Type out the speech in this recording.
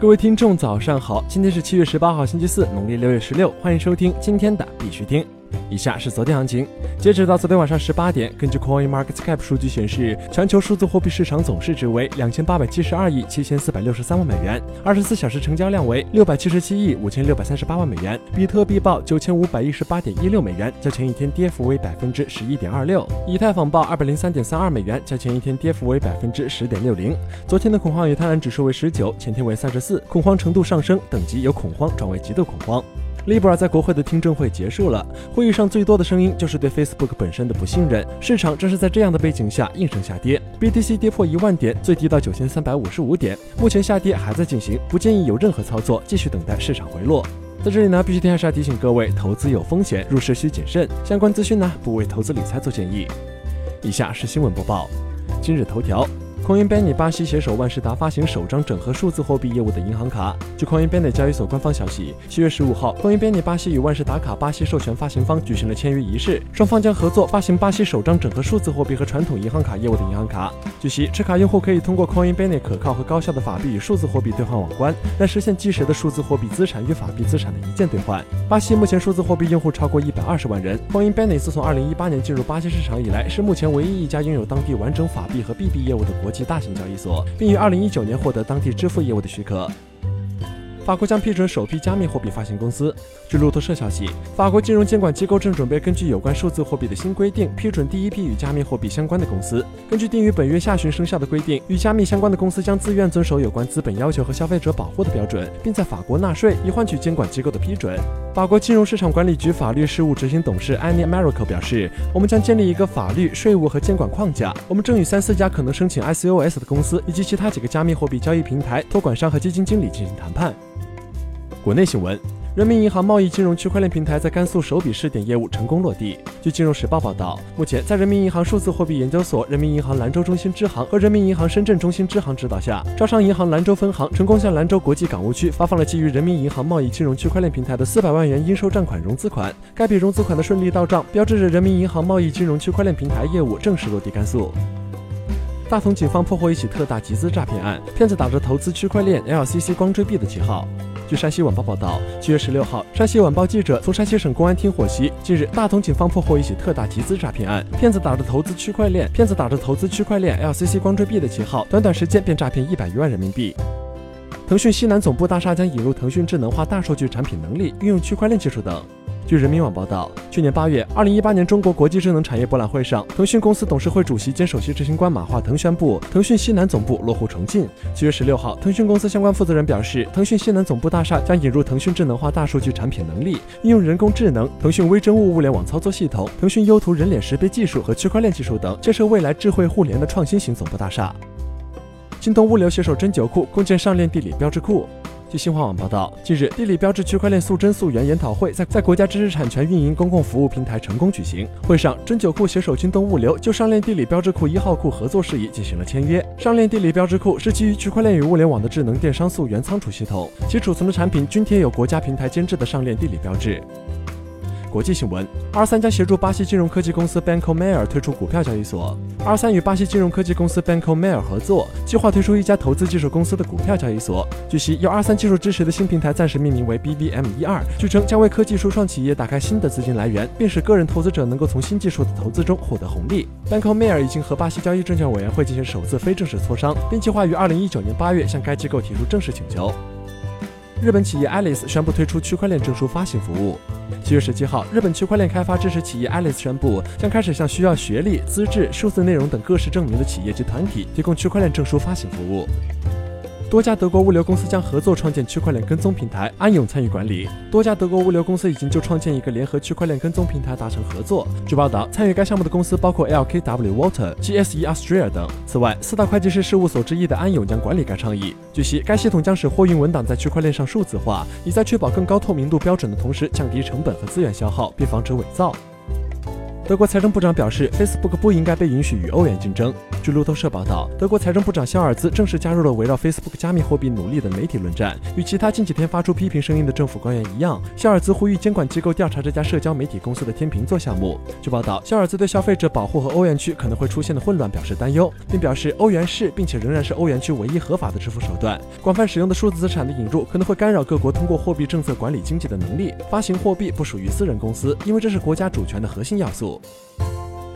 各位听众，早上好！今天是七月十八号，星期四，农历六月十六。欢迎收听今天的必须听。以下是昨天行情，截止到昨天晚上十八点，根据 Coin Market Cap 数据显示，全球数字货币市场总市值为两千八百七十二亿七千四百六十三万美元，二十四小时成交量为六百七十七亿五千六百三十八万美元。比特币报九千五百一十八点一六美元，较前一天跌幅为百分之十一点二六。以太坊报二百零三点三二美元，较前一天跌幅为百分之十点六零。昨天的恐慌与贪婪指数为十九，前天为三十四，恐慌程度上升，等级由恐慌转为极度恐慌。Libra 在国会的听证会结束了，会议上最多的声音就是对 Facebook 本身的不信任。市场正是在这样的背景下应声下跌，BTC 跌破一万点，最低到九千三百五十五点，目前下跌还在进行，不建议有任何操作，继续等待市场回落。在这里呢，必须还是要提醒各位，投资有风险，入市需谨慎。相关资讯呢，不为投资理财做建议。以下是新闻播报，今日头条。Coinbase 巴西携手万事达发行首张整合数字货币业务的银行卡。据 Coinbase 交易所官方消息，七月十五号，Coinbase 巴西与万事达卡巴西授权发行方举行了签约仪式，双方将合作发行巴西首张整合数字货币和传统银行卡业务的银行卡。据悉，持卡用户可以通过 Coinbase 可靠和高效的法币与数字货币兑换网关，来实现即时的数字货币资产与法币资产的一键兑换。巴西目前数字货币用户超过一百二十万人。Coinbase 自从二零一八年进入巴西市场以来，是目前唯一一家拥有当地完整法币和币币业务的国。国际大型交易所，并于二零一九年获得当地支付业务的许可。法国将批准首批加密货币发行公司。据路透社消息，法国金融监管机构正准备根据有关数字货币的新规定，批准第一批与加密货币相关的公司。根据定于本月下旬生效的规定，与加密相关的公司将自愿遵守有关资本要求和消费者保护的标准，并在法国纳税，以换取监管机构的批准。法国金融市场管理局法律事务执行董事 Annie mario 表示：“我们将建立一个法律、税务和监管框架。我们正与三四家可能申请 ICOS 的公司以及其他几个加密货币交易平台、托管商和基金经理进行谈判。”国内新闻：人民银行贸易金融区块链平台在甘肃首笔试点业务成功落地。据金融时报报道，目前在人民银行数字货币研究所、人民银行兰州中心支行和人民银行深圳中心支行指导下，招商银行兰州分行成功向兰州国际港务区发放了基于人民银行贸易金融区块链平台的四百万元应收账款融资款。该笔融资款的顺利到账，标志着人民银行贸易金融区块链平台业务正式落地甘肃。大同警方破获一起特大集资诈骗案，骗子打着投资区块链、LCC 光追币的旗号。据山西晚报报道，七月十六号，山西晚报记者从山西省公安厅获悉，近日大同警方破获一起特大集资诈骗案，骗子打着投资区块链、骗子打着投资区块链 LCC 光追币的旗号，短短时间便诈骗一百余万人民币。腾讯西南总部大厦将引入腾讯智能化大数据产品能力，运用区块链技术等。据人民网报道，去年八月，二零一八年中国国际智能产业博览会上，腾讯公司董事会主席兼首席执行官马化腾宣布，腾讯西南总部落户重庆。七月十六号，腾讯公司相关负责人表示，腾讯西南总部大厦将引入腾讯智能化大数据产品能力，应用人工智能、腾讯微生物物联网操作系统、腾讯优图人脸识别技术和区块链技术等，建设未来智慧互联的创新型总部大厦。京东物流携手针灸库共建上链地理标志库。据新华网报道，近日，地理标志区块链溯真溯源研讨会在在国家知识产权运营公共服务平台成功举行。会上，针灸库携手京东物流就上链地理标志库一号库合作事宜进行了签约。上链地理标志库是基于区块链与物联网的智能电商溯源仓储系统，其储存的产品均贴有国家平台监制的上链地理标志。国际新闻：二三将协助巴西金融科技公司 Banco Mayor 推出股票交易所。二三与巴西金融科技公司 Banco Mayor 合作，计划推出一家投资技术公司的股票交易所。据悉，由二三技术支持的新平台暂时命名为 BBM 一二，据称将为科技初创企业打开新的资金来源，并使个人投资者能够从新技术的投资中获得红利。Banco Mayor 已经和巴西交易证券委员会进行首次非正式磋商，并计划于二零一九年八月向该机构提出正式请求。日本企业 Alice 宣布推出区块链证书发行服务。七月十七号，日本区块链开发支持企业 Alice 宣布，将开始向需要学历、资质、数字内容等各式证明的企业及团体提供区块链证书发行服务。多家德国物流公司将合作创建区块链跟踪平台，安永参与管理。多家德国物流公司已经就创建一个联合区块链跟踪平台达成合作。据报道，参与该项目的公司包括 LKW Water、GSE Austria 等。此外，四大会计师事务所之一的安永将管理该倡议。据悉，该系统将使货运文档在区块链上数字化，以在确保更高透明度标准的同时，降低成本和资源消耗，并防止伪造。德国财政部长表示，Facebook 不应该被允许与欧元竞争。据路透社报道，德国财政部长肖尔兹正式加入了围绕 Facebook 加密货币努力的媒体论战。与其他近几天发出批评声音的政府官员一样，肖尔兹呼吁监管机构调查这家社交媒体公司的天秤座项目。据报道，肖尔兹对消费者保护和欧元区可能会出现的混乱表示担忧，并表示欧元是并且仍然是欧元区唯一合法的支付手段。广泛使用的数字资产的引入可能会干扰各国通过货币政策管理经济的能力。发行货币不属于私人公司，因为这是国家主权的核心要素。